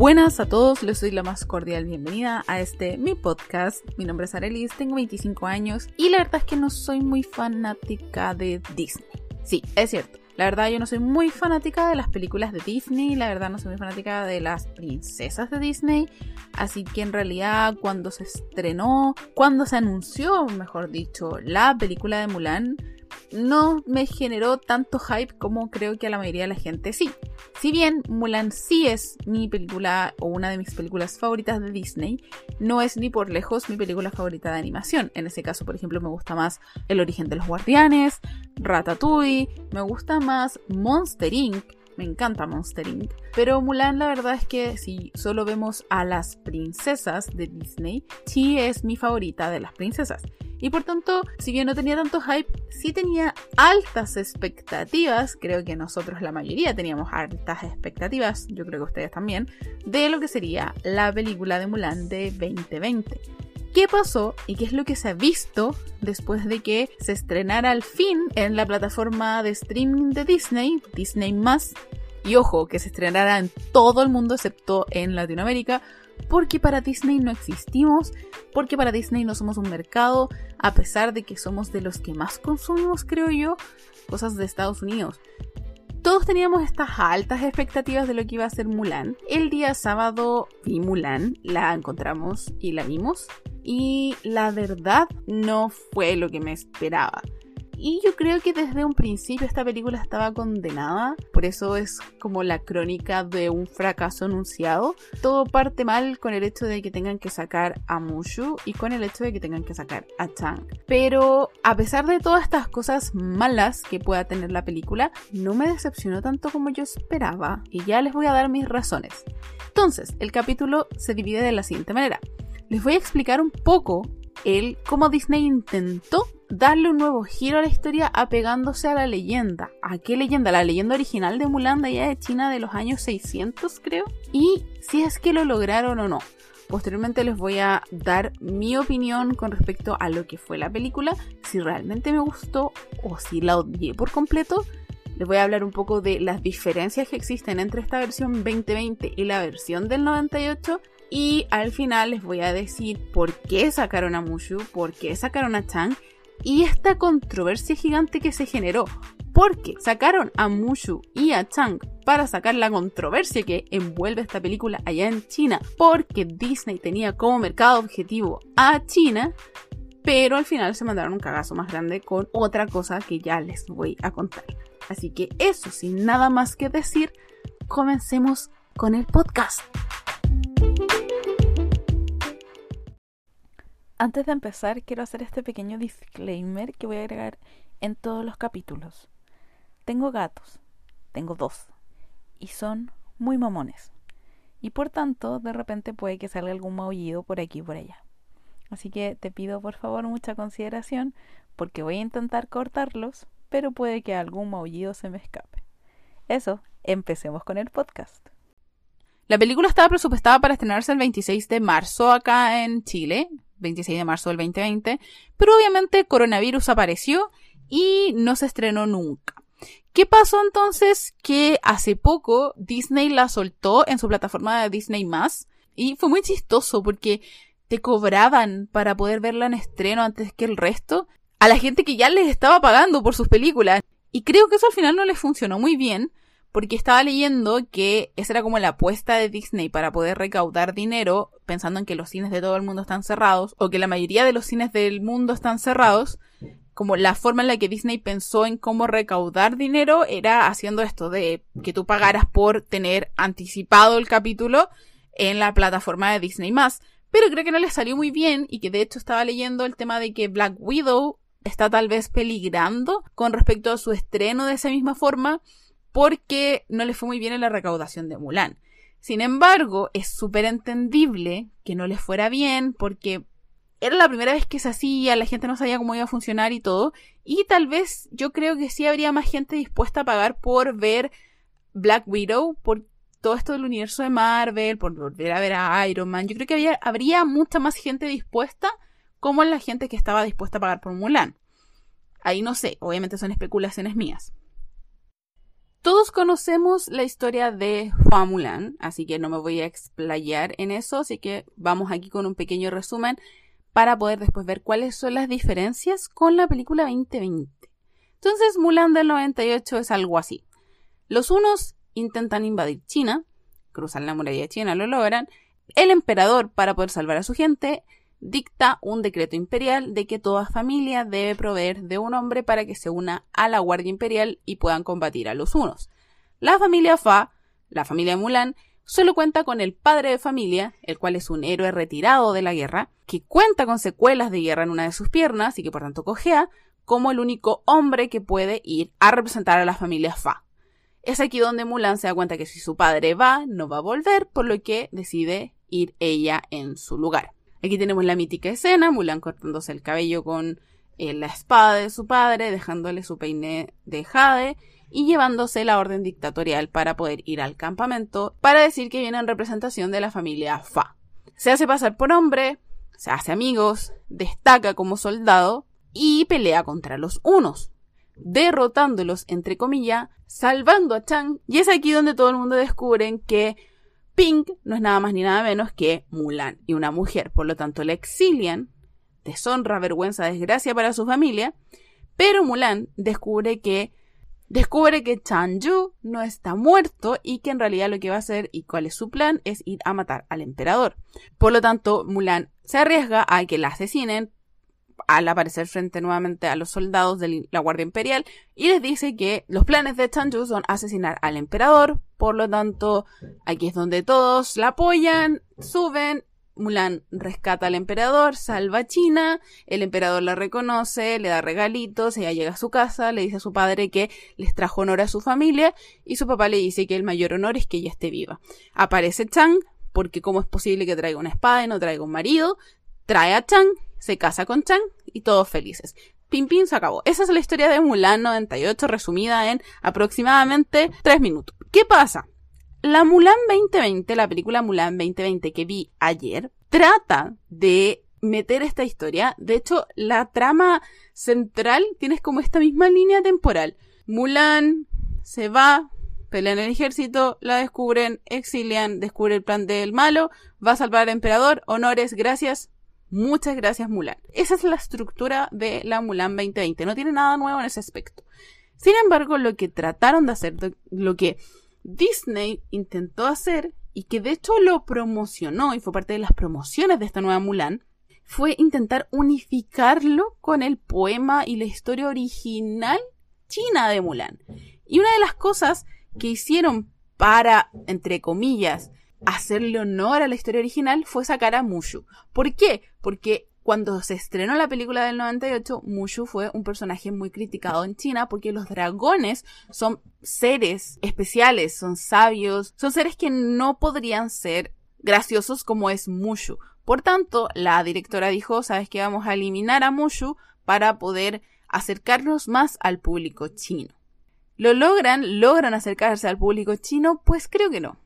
Buenas a todos, les doy la más cordial bienvenida a este mi podcast. Mi nombre es Arelis, tengo 25 años y la verdad es que no soy muy fanática de Disney. Sí, es cierto. La verdad yo no soy muy fanática de las películas de Disney, la verdad no soy muy fanática de las princesas de Disney, así que en realidad cuando se estrenó, cuando se anunció, mejor dicho, la película de Mulan, no me generó tanto hype como creo que a la mayoría de la gente sí. Si bien Mulan sí es mi película o una de mis películas favoritas de Disney, no es ni por lejos mi película favorita de animación. En ese caso, por ejemplo, me gusta más El origen de los guardianes, Ratatouille, me gusta más Monster Inc., me encanta Monster Inc. Pero Mulan la verdad es que si solo vemos a las princesas de Disney, sí es mi favorita de las princesas. Y por tanto, si bien no tenía tanto hype, sí tenía altas expectativas, creo que nosotros la mayoría teníamos altas expectativas, yo creo que ustedes también, de lo que sería la película de Mulan de 2020. ¿Qué pasó y qué es lo que se ha visto después de que se estrenara al fin en la plataforma de streaming de Disney, Disney Y ojo, que se estrenara en todo el mundo excepto en Latinoamérica, porque para Disney no existimos, porque para Disney no somos un mercado, a pesar de que somos de los que más consumimos, creo yo, cosas de Estados Unidos. Todos teníamos estas altas expectativas de lo que iba a ser Mulan. El día sábado vi Mulan, la encontramos y la vimos. Y la verdad no fue lo que me esperaba. Y yo creo que desde un principio esta película estaba condenada, por eso es como la crónica de un fracaso anunciado. Todo parte mal con el hecho de que tengan que sacar a Mushu y con el hecho de que tengan que sacar a Chang. Pero a pesar de todas estas cosas malas que pueda tener la película, no me decepcionó tanto como yo esperaba y ya les voy a dar mis razones. Entonces, el capítulo se divide de la siguiente manera. Les voy a explicar un poco el cómo Disney intentó darle un nuevo giro a la historia apegándose a la leyenda. ¿A qué leyenda? La leyenda original de Mulan de allá de China de los años 600 creo. Y si es que lo lograron o no. Posteriormente les voy a dar mi opinión con respecto a lo que fue la película, si realmente me gustó o si la odié por completo. Les voy a hablar un poco de las diferencias que existen entre esta versión 2020 y la versión del 98 y al final les voy a decir por qué sacaron a Mushu, por qué sacaron a Chang y esta controversia gigante que se generó. Porque sacaron a Mushu y a Chang para sacar la controversia que envuelve esta película allá en China. Porque Disney tenía como mercado objetivo a China. Pero al final se mandaron un cagazo más grande con otra cosa que ya les voy a contar. Así que eso, sin nada más que decir, comencemos con el podcast. Antes de empezar, quiero hacer este pequeño disclaimer que voy a agregar en todos los capítulos. Tengo gatos, tengo dos, y son muy mamones. Y por tanto, de repente puede que salga algún maullido por aquí y por allá. Así que te pido por favor mucha consideración porque voy a intentar cortarlos, pero puede que algún maullido se me escape. Eso, empecemos con el podcast. La película estaba presupuestada para estrenarse el 26 de marzo acá en Chile, 26 de marzo del 2020, pero obviamente coronavirus apareció y no se estrenó nunca. ¿Qué pasó entonces? Que hace poco Disney la soltó en su plataforma de Disney y fue muy chistoso porque te cobraban para poder verla en estreno antes que el resto a la gente que ya les estaba pagando por sus películas. Y creo que eso al final no les funcionó muy bien porque estaba leyendo que esa era como la apuesta de Disney para poder recaudar dinero, pensando en que los cines de todo el mundo están cerrados, o que la mayoría de los cines del mundo están cerrados, como la forma en la que Disney pensó en cómo recaudar dinero era haciendo esto de que tú pagaras por tener anticipado el capítulo en la plataforma de Disney Pero creo que no les salió muy bien y que de hecho estaba leyendo el tema de que Black Widow está tal vez peligrando con respecto a su estreno de esa misma forma porque no le fue muy bien en la recaudación de Mulan. Sin embargo, es súper entendible que no les fuera bien porque era la primera vez que se hacía, la gente no sabía cómo iba a funcionar y todo, y tal vez yo creo que sí habría más gente dispuesta a pagar por ver Black Widow, por todo esto del universo de Marvel, por volver a ver a Iron Man. Yo creo que habría mucha más gente dispuesta como la gente que estaba dispuesta a pagar por Mulan. Ahí no sé, obviamente son especulaciones mías. Todos conocemos la historia de Hua Mulan, así que no me voy a explayar en eso, así que vamos aquí con un pequeño resumen para poder después ver cuáles son las diferencias con la película 2020. Entonces, Mulan del 98 es algo así. Los unos intentan invadir China, cruzan la muralla China, lo logran. El emperador, para poder salvar a su gente, dicta un decreto imperial de que toda familia debe proveer de un hombre para que se una a la Guardia Imperial y puedan combatir a los unos. La familia Fa, la familia Mulan, solo cuenta con el padre de familia, el cual es un héroe retirado de la guerra, que cuenta con secuelas de guerra en una de sus piernas y que por tanto cojea, como el único hombre que puede ir a representar a la familia Fa. Es aquí donde Mulan se da cuenta que si su padre va, no va a volver, por lo que decide ir ella en su lugar. Aquí tenemos la mítica escena, Mulan cortándose el cabello con eh, la espada de su padre, dejándole su peine de jade y llevándose la orden dictatorial para poder ir al campamento para decir que viene en representación de la familia Fa. Se hace pasar por hombre, se hace amigos, destaca como soldado y pelea contra los unos, derrotándolos entre comillas, salvando a Chang y es aquí donde todo el mundo descubre que Pink no es nada más ni nada menos que Mulan y una mujer, por lo tanto la exilian, deshonra, vergüenza, desgracia para su familia, pero Mulan descubre que descubre que Yu no está muerto y que en realidad lo que va a hacer y cuál es su plan es ir a matar al emperador. Por lo tanto, Mulan se arriesga a que la asesinen al aparecer frente nuevamente a los soldados de la Guardia Imperial y les dice que los planes de Chanju son asesinar al emperador, por lo tanto aquí es donde todos la apoyan, suben, Mulan rescata al emperador, salva a China, el emperador la reconoce, le da regalitos, ella llega a su casa, le dice a su padre que les trajo honor a su familia y su papá le dice que el mayor honor es que ella esté viva. Aparece Chang, porque cómo es posible que traiga una espada y no traiga un marido, trae a Chang, se casa con Chang y todos felices. Pim Pim se acabó. Esa es la historia de Mulan 98 resumida en aproximadamente 3 minutos. ¿Qué pasa? La Mulan 2020, la película Mulan 2020 que vi ayer, trata de meter esta historia. De hecho, la trama central tiene como esta misma línea temporal. Mulan se va, pelea en el ejército, la descubren, exilian, descubre el plan del malo, va a salvar al emperador, honores, gracias, Muchas gracias, Mulan. Esa es la estructura de la Mulan 2020. No tiene nada nuevo en ese aspecto. Sin embargo, lo que trataron de hacer, lo que Disney intentó hacer, y que de hecho lo promocionó y fue parte de las promociones de esta nueva Mulan, fue intentar unificarlo con el poema y la historia original china de Mulan. Y una de las cosas que hicieron para, entre comillas, hacerle honor a la historia original fue sacar a Mushu. ¿Por qué? Porque cuando se estrenó la película del 98, Mushu fue un personaje muy criticado en China porque los dragones son seres especiales, son sabios, son seres que no podrían ser graciosos como es Mushu. Por tanto, la directora dijo, sabes que vamos a eliminar a Mushu para poder acercarnos más al público chino. ¿Lo logran? ¿Logran acercarse al público chino? Pues creo que no.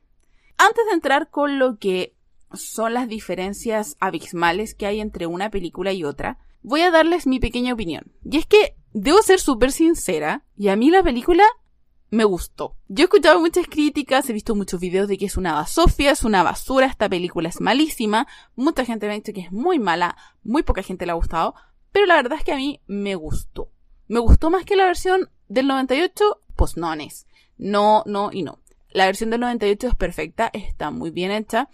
Antes de entrar con lo que son las diferencias abismales que hay entre una película y otra, voy a darles mi pequeña opinión. Y es que debo ser súper sincera, y a mí la película me gustó. Yo he escuchado muchas críticas, he visto muchos videos de que es una basofia, es una basura, esta película es malísima, mucha gente me ha dicho que es muy mala, muy poca gente le ha gustado, pero la verdad es que a mí me gustó. Me gustó más que la versión del 98, pues no. No, no y no. La versión del 98 es perfecta, está muy bien hecha,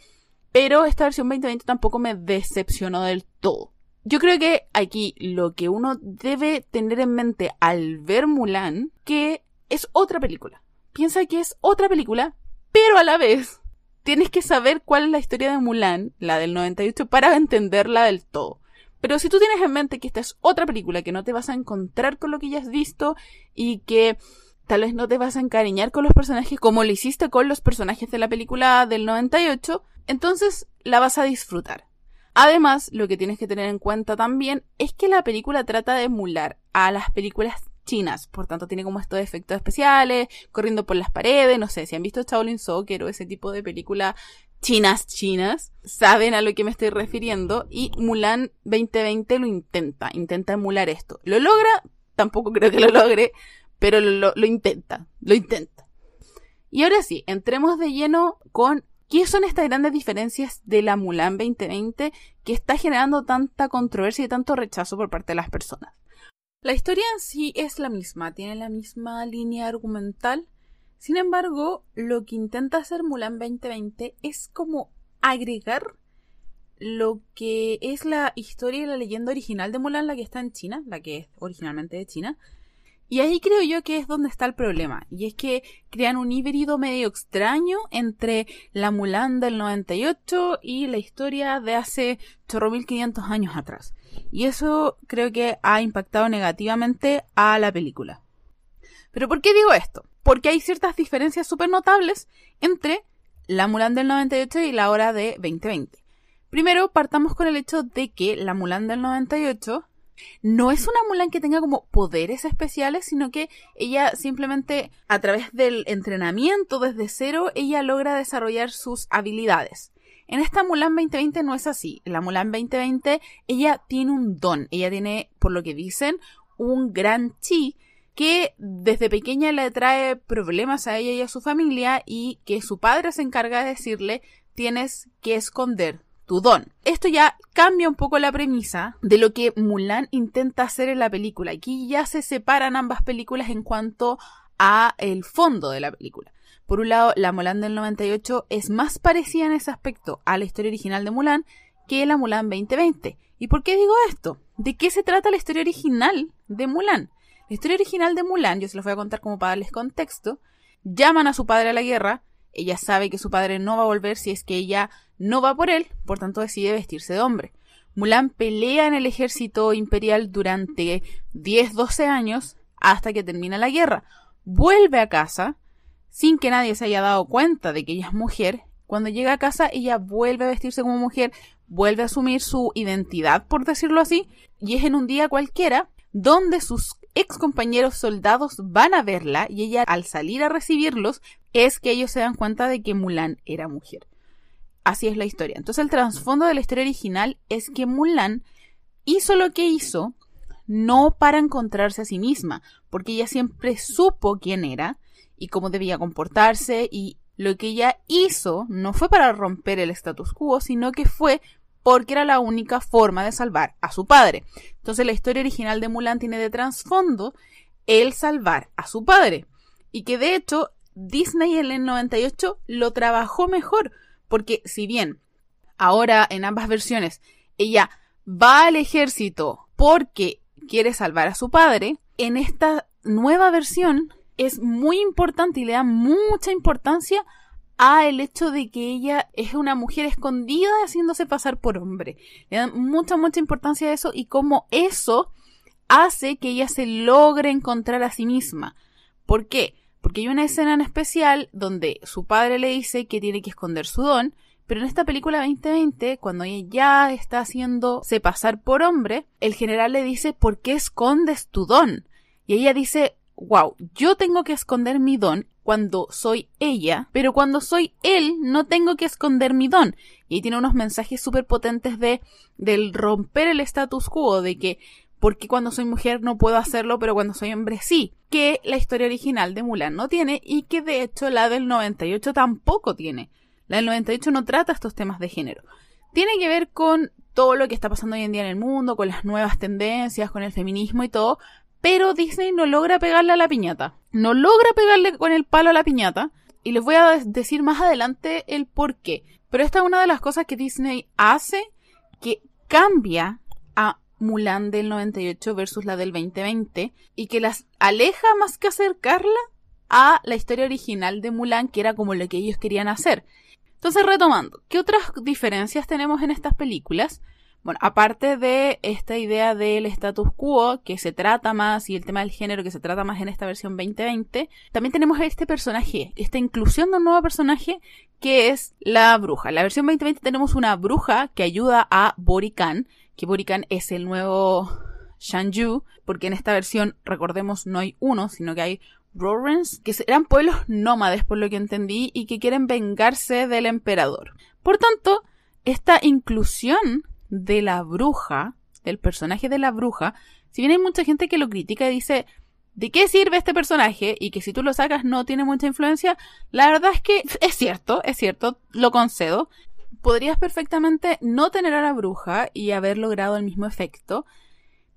pero esta versión 2020 tampoco me decepcionó del todo. Yo creo que aquí lo que uno debe tener en mente al ver Mulan, que es otra película. Piensa que es otra película, pero a la vez tienes que saber cuál es la historia de Mulan, la del 98, para entenderla del todo. Pero si tú tienes en mente que esta es otra película, que no te vas a encontrar con lo que ya has visto y que tal vez no te vas a encariñar con los personajes como lo hiciste con los personajes de la película del 98, entonces la vas a disfrutar. Además, lo que tienes que tener en cuenta también es que la película trata de emular a las películas chinas, por tanto tiene como estos efectos especiales, corriendo por las paredes, no sé, si han visto Shaolin Soccer o ese tipo de película chinas chinas, saben a lo que me estoy refiriendo y Mulan 2020 lo intenta, intenta emular esto. ¿Lo logra? Tampoco creo que lo logre, pero lo, intenta, lo intenta. Y ahora sí, entremos de lleno con qué son estas grandes diferencias de la Mulan 2020 que está generando tanta controversia y tanto rechazo por parte de las personas. La historia en sí es la misma, tiene la misma línea argumental. Sin embargo, lo que intenta hacer Mulan 2020 es como agregar lo que es la historia y la leyenda original de Mulan, la que está en China, la que es originalmente de China. Y ahí creo yo que es donde está el problema. Y es que crean un híbrido medio extraño entre la Mulan del 98 y la historia de hace 4.500 años atrás. Y eso creo que ha impactado negativamente a la película. ¿Pero por qué digo esto? Porque hay ciertas diferencias súper notables entre la Mulan del 98 y la hora de 2020. Primero, partamos con el hecho de que la Mulan del 98 no es una Mulan que tenga como poderes especiales, sino que ella simplemente a través del entrenamiento desde cero, ella logra desarrollar sus habilidades. En esta Mulan 2020 no es así. La Mulan 2020 ella tiene un don, ella tiene, por lo que dicen, un gran chi que desde pequeña le trae problemas a ella y a su familia y que su padre se encarga de decirle tienes que esconder Esto ya cambia un poco la premisa de lo que Mulan intenta hacer en la película. Aquí ya se separan ambas películas en cuanto a el fondo de la película. Por un lado, la Mulan del 98 es más parecida en ese aspecto a la historia original de Mulan que la Mulan 2020. ¿Y por qué digo esto? ¿De qué se trata la historia original de Mulan? La historia original de Mulan, yo se los voy a contar como para darles contexto, llaman a su padre a la guerra, ella sabe que su padre no va a volver si es que ella no va por él, por tanto decide vestirse de hombre. Mulan pelea en el ejército imperial durante 10-12 años hasta que termina la guerra. Vuelve a casa sin que nadie se haya dado cuenta de que ella es mujer. Cuando llega a casa ella vuelve a vestirse como mujer, vuelve a asumir su identidad, por decirlo así, y es en un día cualquiera donde sus ex compañeros soldados van a verla y ella al salir a recibirlos es que ellos se dan cuenta de que Mulan era mujer. Así es la historia. Entonces el trasfondo de la historia original es que Mulan hizo lo que hizo no para encontrarse a sí misma, porque ella siempre supo quién era y cómo debía comportarse y lo que ella hizo no fue para romper el status quo, sino que fue porque era la única forma de salvar a su padre. Entonces la historia original de Mulan tiene de trasfondo el salvar a su padre. Y que de hecho Disney en el 98 lo trabajó mejor, porque si bien ahora en ambas versiones ella va al ejército porque quiere salvar a su padre, en esta nueva versión es muy importante y le da mucha importancia a el hecho de que ella es una mujer escondida haciéndose pasar por hombre. Le dan mucha, mucha importancia a eso y cómo eso hace que ella se logre encontrar a sí misma. ¿Por qué? Porque hay una escena en especial donde su padre le dice que tiene que esconder su don, pero en esta película 2020, cuando ella ya está haciéndose pasar por hombre, el general le dice, ¿por qué escondes tu don? Y ella dice, wow, yo tengo que esconder mi don cuando soy ella, pero cuando soy él no tengo que esconder mi don. Y tiene unos mensajes súper potentes de del romper el status quo, de que porque cuando soy mujer no puedo hacerlo, pero cuando soy hombre sí, que la historia original de Mulan no tiene y que de hecho la del 98 tampoco tiene. La del 98 no trata estos temas de género. Tiene que ver con todo lo que está pasando hoy en día en el mundo, con las nuevas tendencias, con el feminismo y todo, pero Disney no logra pegarle a la piñata. No logra pegarle con el palo a la piñata. Y les voy a decir más adelante el por qué. Pero esta es una de las cosas que Disney hace que cambia Mulan del 98 versus la del 2020 y que las aleja más que acercarla a la historia original de Mulan, que era como lo que ellos querían hacer. Entonces, retomando, ¿qué otras diferencias tenemos en estas películas? Bueno, aparte de esta idea del status quo que se trata más y el tema del género que se trata más en esta versión 2020, también tenemos este personaje, esta inclusión de un nuevo personaje que es la bruja. En la versión 2020 tenemos una bruja que ayuda a Borican, que Borican es el nuevo Shanju, porque en esta versión, recordemos, no hay uno, sino que hay Rorens, que eran pueblos nómades por lo que entendí y que quieren vengarse del emperador. Por tanto, esta inclusión de la bruja, del personaje de la bruja, si bien hay mucha gente que lo critica y dice, ¿De qué sirve este personaje? Y que si tú lo sacas no tiene mucha influencia. La verdad es que es cierto, es cierto, lo concedo. Podrías perfectamente no tener a la bruja y haber logrado el mismo efecto.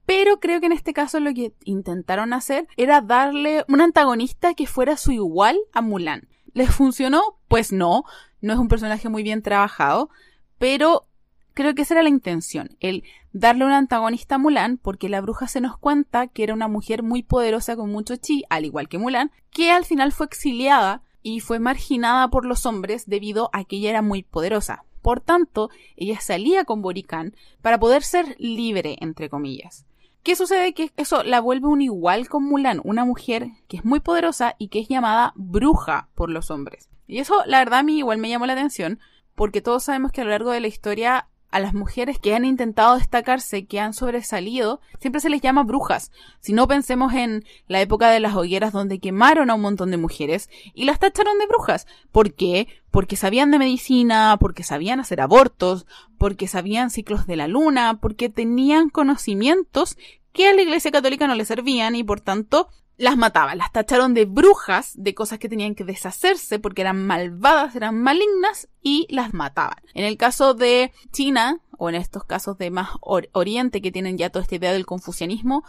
Pero creo que en este caso lo que intentaron hacer era darle un antagonista que fuera su igual a Mulan. ¿Les funcionó? Pues no. No es un personaje muy bien trabajado. Pero creo que esa era la intención. El darle un antagonista a Mulan, porque la bruja se nos cuenta que era una mujer muy poderosa con mucho chi, al igual que Mulan, que al final fue exiliada y fue marginada por los hombres debido a que ella era muy poderosa. Por tanto, ella salía con Boricán para poder ser libre, entre comillas. ¿Qué sucede? Que eso la vuelve un igual con Mulan, una mujer que es muy poderosa y que es llamada bruja por los hombres. Y eso, la verdad, a mí igual me llamó la atención, porque todos sabemos que a lo largo de la historia a las mujeres que han intentado destacarse, que han sobresalido, siempre se les llama brujas. Si no pensemos en la época de las hogueras donde quemaron a un montón de mujeres y las tacharon de brujas. ¿Por qué? Porque sabían de medicina, porque sabían hacer abortos, porque sabían ciclos de la luna, porque tenían conocimientos que a la Iglesia Católica no le servían y por tanto las mataban, las tacharon de brujas, de cosas que tenían que deshacerse porque eran malvadas, eran malignas y las mataban. En el caso de China, o en estos casos de más oriente que tienen ya toda esta idea del confucianismo,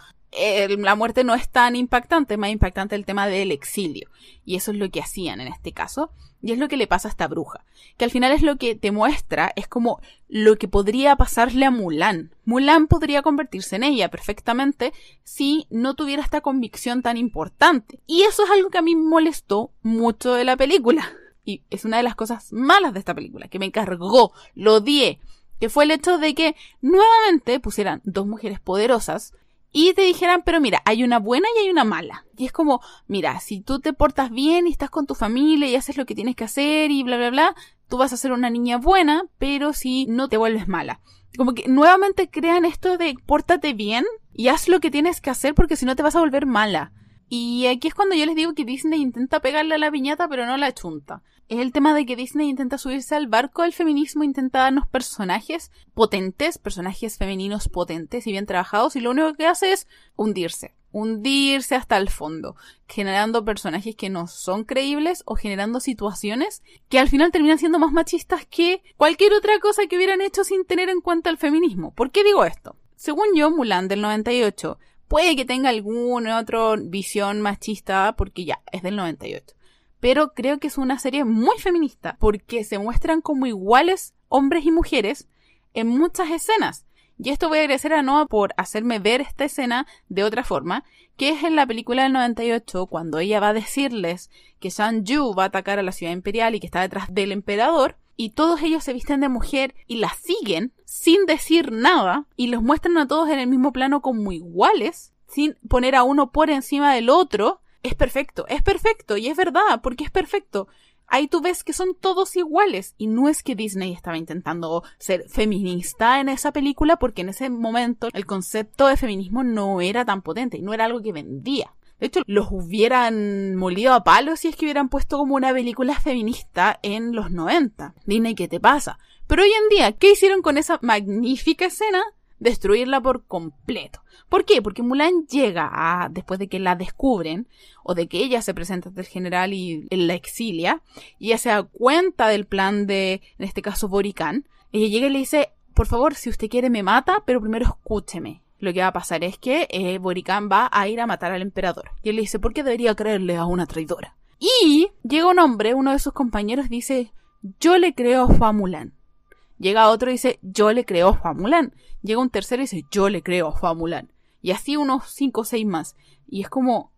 la muerte no es tan impactante, más impactante el tema del exilio. Y eso es lo que hacían en este caso. Y es lo que le pasa a esta bruja. Que al final es lo que te muestra, es como lo que podría pasarle a Mulan. Mulan podría convertirse en ella perfectamente si no tuviera esta convicción tan importante. Y eso es algo que a mí molestó mucho de la película. Y es una de las cosas malas de esta película, que me encargó, lo odié, que fue el hecho de que nuevamente pusieran dos mujeres poderosas y te dijeran, pero mira, hay una buena y hay una mala. Y es como, mira, si tú te portas bien y estás con tu familia y haces lo que tienes que hacer y bla, bla, bla, tú vas a ser una niña buena, pero si no te vuelves mala. Como que nuevamente crean esto de pórtate bien y haz lo que tienes que hacer porque si no te vas a volver mala. Y aquí es cuando yo les digo que Disney intenta pegarle a la viñata pero no la chunta. Es el tema de que Disney intenta subirse al barco del feminismo, intenta darnos personajes potentes, personajes femeninos potentes y bien trabajados y lo único que hace es hundirse, hundirse hasta el fondo, generando personajes que no son creíbles o generando situaciones que al final terminan siendo más machistas que cualquier otra cosa que hubieran hecho sin tener en cuenta el feminismo. ¿Por qué digo esto? Según yo, Mulan del 98 Puede que tenga alguna otra visión machista porque ya, es del 98. Pero creo que es una serie muy feminista porque se muestran como iguales hombres y mujeres en muchas escenas. Y esto voy a agradecer a Noah por hacerme ver esta escena de otra forma, que es en la película del 98, cuando ella va a decirles que Shang Yu va a atacar a la ciudad imperial y que está detrás del emperador, y todos ellos se visten de mujer y la siguen sin decir nada y los muestran a todos en el mismo plano como iguales, sin poner a uno por encima del otro, es perfecto, es perfecto y es verdad, porque es perfecto. Ahí tú ves que son todos iguales y no es que Disney estaba intentando ser feminista en esa película porque en ese momento el concepto de feminismo no era tan potente y no era algo que vendía. De hecho, los hubieran molido a palos si es que hubieran puesto como una película feminista en los 90. Disney, ¿qué te pasa? Pero hoy en día, ¿qué hicieron con esa magnífica escena? Destruirla por completo. ¿Por qué? Porque Mulan llega a, después de que la descubren, o de que ella se presenta ante el general y la exilia, y ella se da cuenta del plan de, en este caso, Boricán, ella llega y le dice, por favor, si usted quiere me mata, pero primero escúcheme lo que va a pasar es que eh, Boricán va a ir a matar al emperador. Y él le dice, ¿por qué debería creerle a una traidora? Y llega un hombre, uno de sus compañeros, dice, yo le creo a Famulán. Llega otro y dice, yo le creo a Famulán. Llega un tercero y dice, yo le creo a Famulán. Y así unos cinco o seis más. Y es como,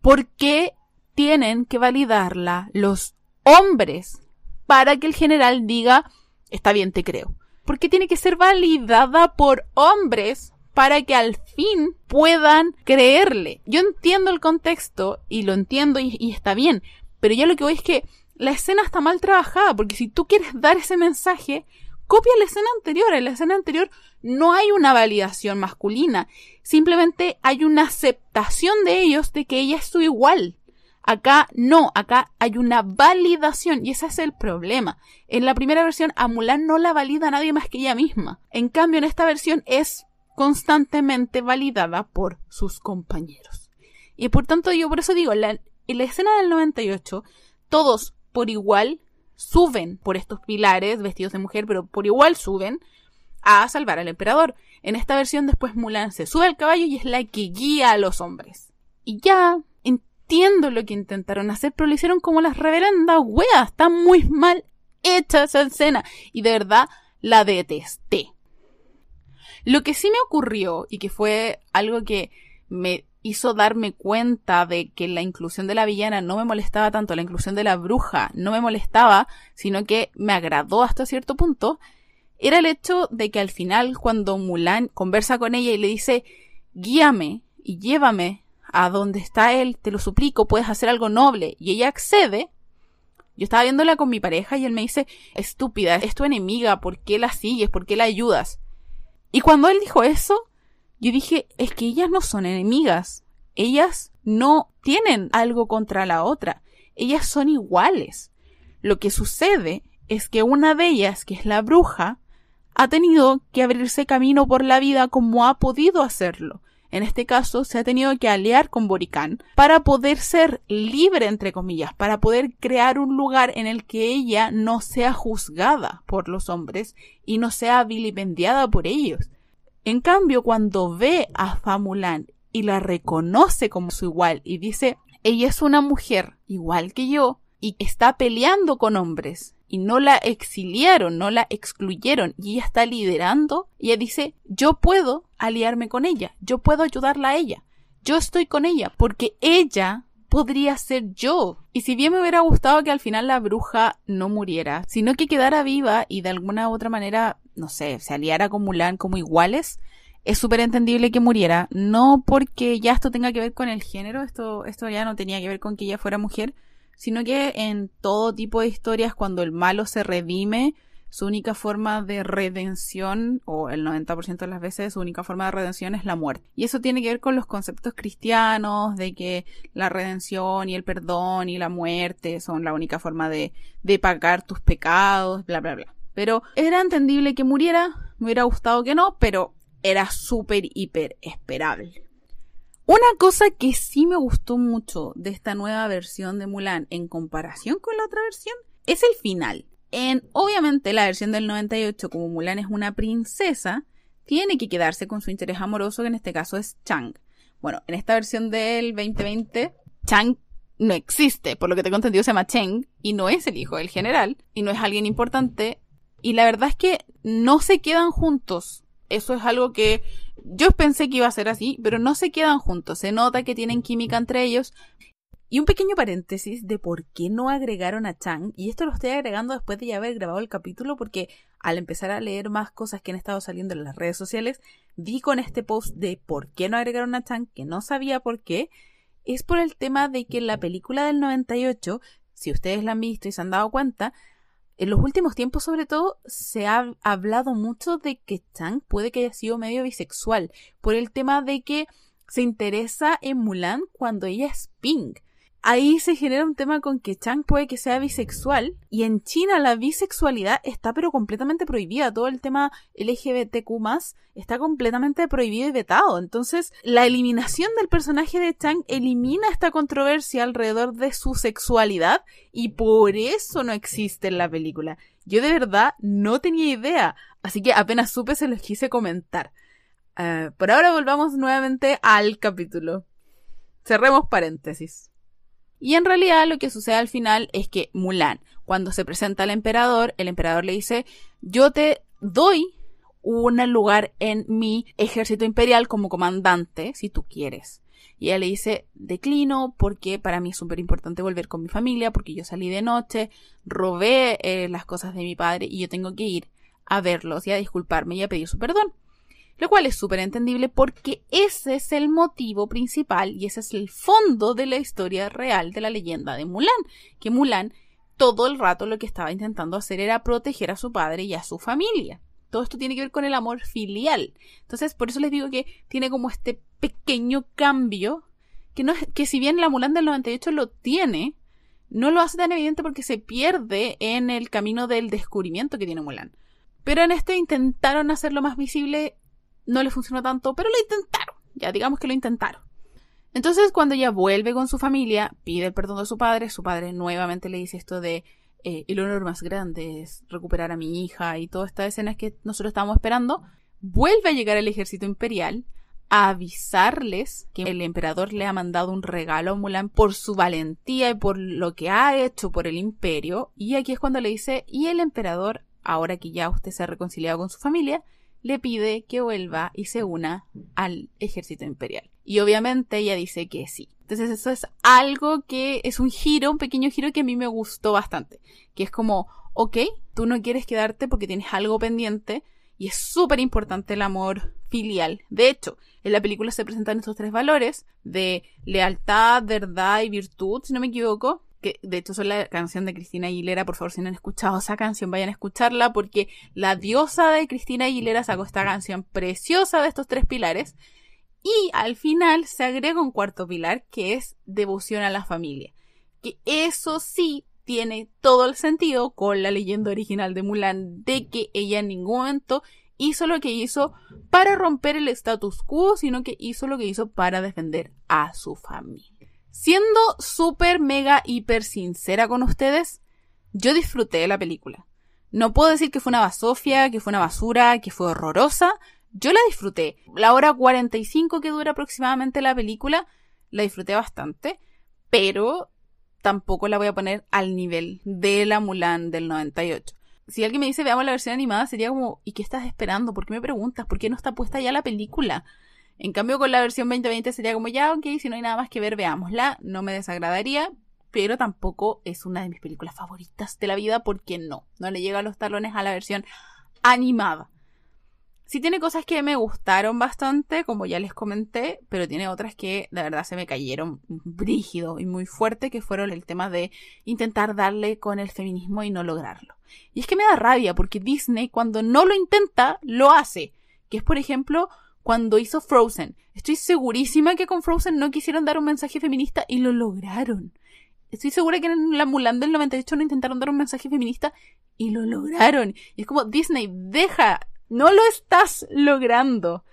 ¿por qué tienen que validarla los hombres para que el general diga, está bien, te creo? ¿Por qué tiene que ser validada por hombres para que al fin puedan creerle. Yo entiendo el contexto y lo entiendo y, está bien, pero ya lo que voy es que la escena está mal trabajada, porque si tú quieres dar ese mensaje, copia la escena anterior. En la escena anterior no hay una validación masculina, simplemente hay una aceptación de ellos de que ella es su igual. Acá no, acá hay una validación y ese es el problema. En la primera versión a no la valida nadie más que ella misma. En cambio en esta versión es constantemente validada por sus compañeros. Y por tanto, yo por eso digo, la, en la escena del 98, todos por igual suben por estos pilares vestidos de mujer, pero por igual suben a salvar al emperador. En esta versión después Mulan se sube al caballo y es la que guía a los hombres. Y ya entiendo lo que intentaron hacer, pero lo hicieron como las reverendas weas. Está muy mal hecha esa escena. Y de verdad la detesté. Lo que sí me ocurrió y que fue algo que me hizo darme cuenta de que la inclusión de la villana no me molestaba tanto, la inclusión de la bruja no me molestaba, sino que me agradó hasta cierto punto, era el hecho de que al final cuando Mulan conversa con ella y le dice, guíame y llévame a donde está él, te lo suplico, puedes hacer algo noble, y ella accede, yo estaba viéndola con mi pareja y él me dice, estúpida, es tu enemiga, ¿por qué la sigues? ¿Por qué la ayudas? Y cuando él dijo eso, yo dije, es que ellas no son enemigas, ellas no tienen algo contra la otra, ellas son iguales. Lo que sucede es que una de ellas, que es la bruja, ha tenido que abrirse camino por la vida como ha podido hacerlo. En este caso, se ha tenido que aliar con Boricán para poder ser libre, entre comillas, para poder crear un lugar en el que ella no sea juzgada por los hombres y no sea vilipendiada por ellos. En cambio, cuando ve a Famulan y la reconoce como su igual y dice, ella es una mujer igual que yo y está peleando con hombres y no la exiliaron, no la excluyeron y ella está liderando, ella dice, yo puedo aliarme con ella, yo puedo ayudarla a ella, yo estoy con ella porque ella podría ser yo. Y si bien me hubiera gustado que al final la bruja no muriera, sino que quedara viva y de alguna otra manera, no sé, se aliara con Mulan como iguales, es súper entendible que muriera. No porque ya esto tenga que ver con el género, esto, esto ya no tenía que ver con que ella fuera mujer, sino que en todo tipo de historias, cuando el malo se redime, su única forma de redención, o el 90% de las veces, su única forma de redención es la muerte. Y eso tiene que ver con los conceptos cristianos, de que la redención y el perdón y la muerte son la única forma de, de pagar tus pecados, bla, bla, bla. Pero era entendible que muriera, me hubiera gustado que no, pero era súper, hiper esperable. Una cosa que sí me gustó mucho de esta nueva versión de Mulan en comparación con la otra versión es el final. En, obviamente, la versión del 98, como Mulan es una princesa, tiene que quedarse con su interés amoroso, que en este caso es Chang. Bueno, en esta versión del 2020, Chang no existe, por lo que tengo entendido se llama Cheng, y no es el hijo del general, y no es alguien importante, y la verdad es que no se quedan juntos. Eso es algo que yo pensé que iba a ser así, pero no se quedan juntos. Se nota que tienen química entre ellos, y un pequeño paréntesis de por qué no agregaron a Chang, y esto lo estoy agregando después de ya haber grabado el capítulo porque al empezar a leer más cosas que han estado saliendo en las redes sociales, vi con este post de por qué no agregaron a Chang, que no sabía por qué, es por el tema de que en la película del 98, si ustedes la han visto y se han dado cuenta, en los últimos tiempos sobre todo se ha hablado mucho de que Chang puede que haya sido medio bisexual, por el tema de que se interesa en Mulan cuando ella es pink ahí se genera un tema con que Chang puede que sea bisexual y en China la bisexualidad está pero completamente prohibida. Todo el tema LGBTQ está completamente prohibido y vetado. Entonces, la eliminación del personaje de Chang elimina esta controversia alrededor de su sexualidad y por eso no existe en la película. Yo de verdad no tenía idea, así que apenas supe se los quise comentar. Eh, por ahora volvamos nuevamente al capítulo. Cerremos paréntesis. Y en realidad lo que sucede al final es que Mulan, cuando se presenta al emperador, el emperador le dice, yo te doy un lugar en mi ejército imperial como comandante, si tú quieres. Y ella le dice, declino porque para mí es súper importante volver con mi familia, porque yo salí de noche, robé eh, las cosas de mi padre y yo tengo que ir a verlos y a disculparme y a pedir su perdón lo cual es súper entendible porque ese es el motivo principal y ese es el fondo de la historia real de la leyenda de Mulan, que Mulan todo el rato lo que estaba intentando hacer era proteger a su padre y a su familia. Todo esto tiene que ver con el amor filial. Entonces, por eso les digo que tiene como este pequeño cambio que no que si bien la Mulan del 98 lo tiene, no lo hace tan evidente porque se pierde en el camino del descubrimiento que tiene Mulan. Pero en este intentaron hacerlo más visible no le funcionó tanto, pero lo intentaron. Ya digamos que lo intentaron. Entonces cuando ella vuelve con su familia, pide el perdón de su padre, su padre nuevamente le dice esto de eh, el honor más grande es recuperar a mi hija y todas estas escenas que nosotros estábamos esperando, vuelve a llegar el ejército imperial a avisarles que el emperador le ha mandado un regalo a Mulan por su valentía y por lo que ha hecho por el imperio. Y aquí es cuando le dice, y el emperador, ahora que ya usted se ha reconciliado con su familia, le pide que vuelva y se una al ejército imperial. Y obviamente ella dice que sí. Entonces eso es algo que es un giro, un pequeño giro que a mí me gustó bastante. Que es como, ok, tú no quieres quedarte porque tienes algo pendiente y es súper importante el amor filial. De hecho, en la película se presentan estos tres valores de lealtad, verdad y virtud, si no me equivoco, que de hecho son la canción de Cristina Aguilera, por favor si no han escuchado esa canción vayan a escucharla porque la diosa de Cristina Aguilera sacó esta canción preciosa de estos tres pilares y al final se agrega un cuarto pilar que es devoción a la familia, que eso sí tiene todo el sentido con la leyenda original de Mulan de que ella en ningún momento hizo lo que hizo para romper el status quo, sino que hizo lo que hizo para defender a su familia. Siendo súper, mega, hiper sincera con ustedes, yo disfruté la película. No puedo decir que fue una basofia, que fue una basura, que fue horrorosa. Yo la disfruté. La hora 45 que dura aproximadamente la película, la disfruté bastante, pero tampoco la voy a poner al nivel de la Mulan del 98. Si alguien me dice veamos la versión animada, sería como, ¿y qué estás esperando? ¿Por qué me preguntas? ¿Por qué no está puesta ya la película? En cambio, con la versión 2020 sería como ya, ok, si no hay nada más que ver, veámosla. No me desagradaría, pero tampoco es una de mis películas favoritas de la vida porque no, no le llega a los talones a la versión animada. Sí tiene cosas que me gustaron bastante, como ya les comenté, pero tiene otras que de verdad se me cayeron brígido y muy fuerte, que fueron el tema de intentar darle con el feminismo y no lograrlo. Y es que me da rabia porque Disney cuando no lo intenta, lo hace. Que es, por ejemplo, cuando hizo Frozen. Estoy segurísima que con Frozen no quisieron dar un mensaje feminista y lo lograron. Estoy segura que en la Mulan del 98 no intentaron dar un mensaje feminista y lo lograron. Y es como, Disney, deja, no lo estás logrando.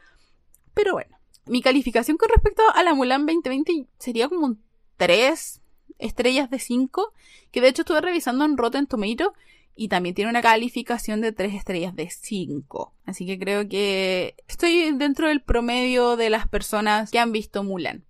Pero bueno, mi calificación con respecto a la Mulan 2020 sería como un 3 estrellas de 5, que de hecho estuve revisando en Rotten Tomato y también tiene una calificación de 3 estrellas de 5. Así que creo que estoy dentro del promedio de las personas que han visto Mulan.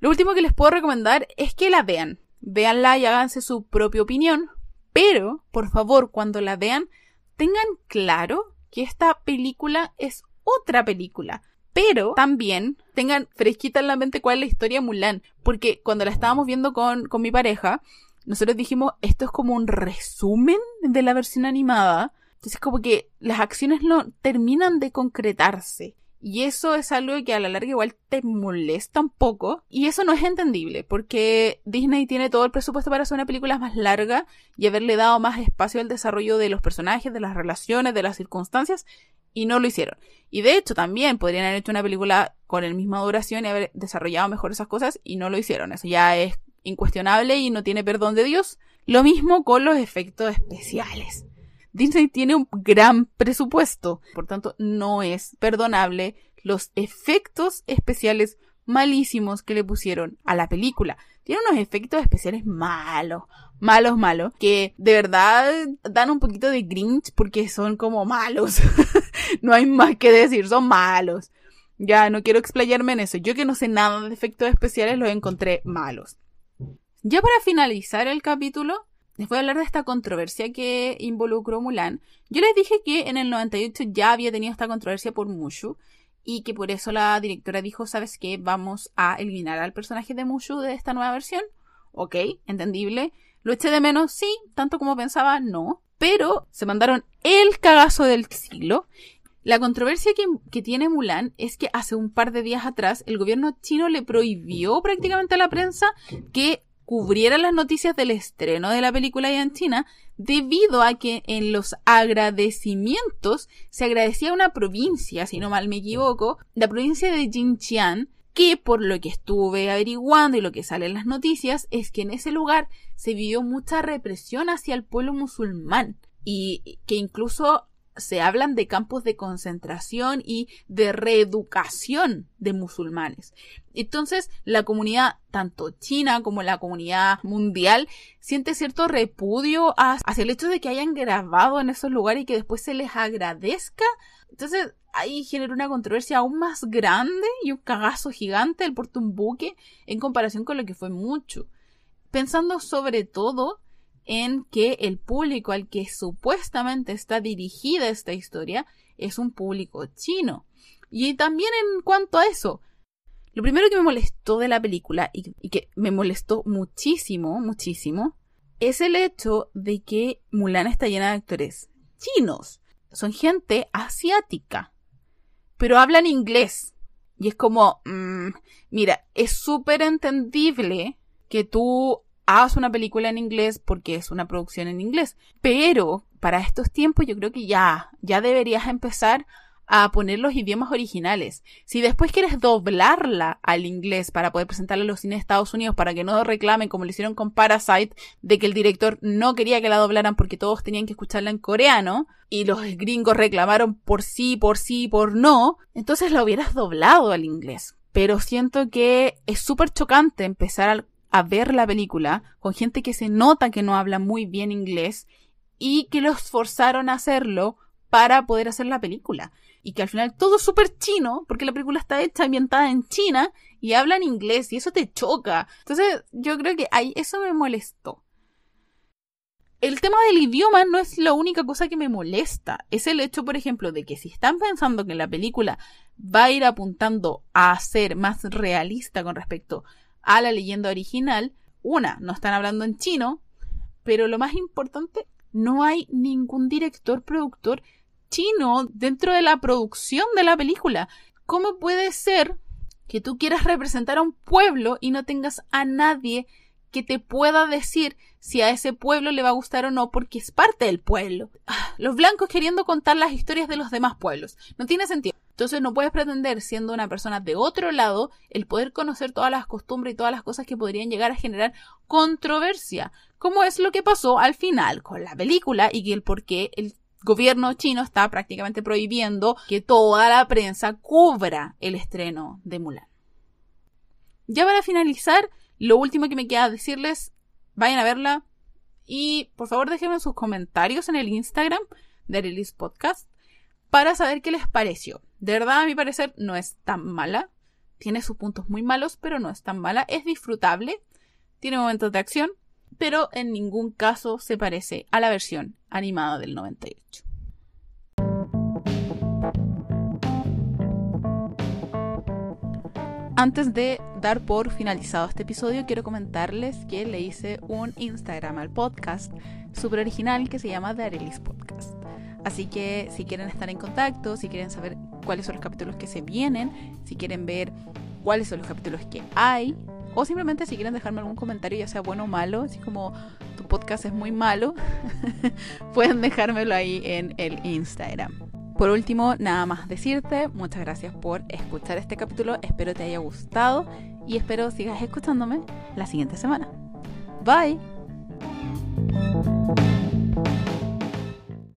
Lo último que les puedo recomendar es que la vean. Véanla y háganse su propia opinión. Pero, por favor, cuando la vean, tengan claro que esta película es otra película. Pero también tengan fresquita en la mente cuál es la historia de Mulan. Porque cuando la estábamos viendo con, con mi pareja, nosotros dijimos, esto es como un resumen de la versión animada. Entonces como que las acciones no terminan de concretarse. Y eso es algo que a la larga igual te molesta un poco. Y eso no es entendible, porque Disney tiene todo el presupuesto para hacer una película más larga y haberle dado más espacio al desarrollo de los personajes, de las relaciones, de las circunstancias, y no lo hicieron. Y de hecho también podrían haber hecho una película con el misma duración y haber desarrollado mejor esas cosas, y no lo hicieron. Eso ya es incuestionable y no tiene perdón de Dios. Lo mismo con los efectos especiales. Disney tiene un gran presupuesto, por tanto no es perdonable los efectos especiales malísimos que le pusieron a la película. Tiene unos efectos especiales malos, malos, malos, que de verdad dan un poquito de grinch porque son como malos. no hay más que decir, son malos. Ya no quiero explayarme en eso. Yo que no sé nada de efectos especiales los encontré malos. Ya para finalizar el capítulo, les voy a hablar de esta controversia que involucró Mulan. Yo les dije que en el 98 ya había tenido esta controversia por Mushu y que por eso la directora dijo, ¿sabes qué? Vamos a eliminar al personaje de Mushu de esta nueva versión. Ok, entendible. ¿Lo eché de menos? Sí, tanto como pensaba, no. Pero se mandaron el cagazo del siglo. La controversia que, que, tiene Mulan es que hace un par de días atrás el gobierno chino le prohibió prácticamente a la prensa que cubriera las noticias del estreno de la película allá en China, debido a que en los agradecimientos se agradecía a una provincia, si no mal me equivoco, la provincia de Jinjiang, que por lo que estuve averiguando y lo que sale en las noticias es que en ese lugar se vivió mucha represión hacia el pueblo musulmán y que incluso se hablan de campos de concentración y de reeducación de musulmanes. Entonces, la comunidad, tanto china como la comunidad mundial, siente cierto repudio hacia el hecho de que hayan grabado en esos lugares y que después se les agradezca. Entonces, ahí genera una controversia aún más grande y un cagazo gigante el porte un buque en comparación con lo que fue mucho. Pensando sobre todo en que el público al que supuestamente está dirigida esta historia es un público chino. Y también en cuanto a eso, lo primero que me molestó de la película y, que me molestó muchísimo, muchísimo, es el hecho de que Mulan está llena de actores chinos. Son gente asiática, pero hablan inglés. Y es como, mm, mira, es súper entendible que tú haz una película en inglés porque es una producción en inglés. Pero para estos tiempos yo creo que ya, ya deberías empezar a poner los idiomas originales. Si después quieres doblarla al inglés para poder presentarla a los cines de Estados Unidos para que no reclamen como lo hicieron con Parasite de que el director no quería que la doblaran porque todos tenían que escucharla en coreano y los gringos reclamaron por sí, por sí, por no, entonces la hubieras doblado al inglés. Pero siento que es súper chocante empezar a ver la película con gente que se nota que no habla muy bien inglés y que los forzaron a hacerlo para poder hacer la película. Y que al final todo es súper chino, porque la película está hecha ambientada en China y hablan inglés y eso te choca. Entonces yo creo que ahí eso me molestó. El tema del idioma no es la única cosa que me molesta. Es el hecho, por ejemplo, de que si están pensando que la película va a ir apuntando a ser más realista con respecto a la leyenda original. Una, no están hablando en chino, pero lo más importante, no hay ningún director, productor chino dentro de la producción de la película. ¿Cómo puede ser que tú quieras representar a un pueblo y no tengas a nadie que te pueda decir si a ese pueblo le va a gustar o no porque es parte del pueblo. Ah, los blancos queriendo contar las historias de los demás pueblos. No tiene sentido. Entonces no puedes pretender, siendo una persona de otro lado, el poder conocer todas las costumbres y todas las cosas que podrían llegar a generar controversia, como es lo que pasó al final con la película y el por qué el gobierno chino está prácticamente prohibiendo que toda la prensa cubra el estreno de Mulan. Ya para finalizar, lo último que me queda decirles, vayan a verla y por favor déjenme sus comentarios en el Instagram de Release Podcast para saber qué les pareció. De verdad, a mi parecer, no es tan mala. Tiene sus puntos muy malos, pero no es tan mala. Es disfrutable. Tiene momentos de acción, pero en ningún caso se parece a la versión animada del 98. Antes de dar por finalizado este episodio, quiero comentarles que le hice un Instagram al podcast súper original que se llama The Podcast. Así que si quieren estar en contacto, si quieren saber cuáles son los capítulos que se vienen, si quieren ver cuáles son los capítulos que hay, o simplemente si quieren dejarme algún comentario, ya sea bueno o malo, así como tu podcast es muy malo, pueden dejármelo ahí en el Instagram. Por último, nada más decirte, muchas gracias por escuchar este capítulo, espero te haya gustado y espero sigas escuchándome la siguiente semana. Bye.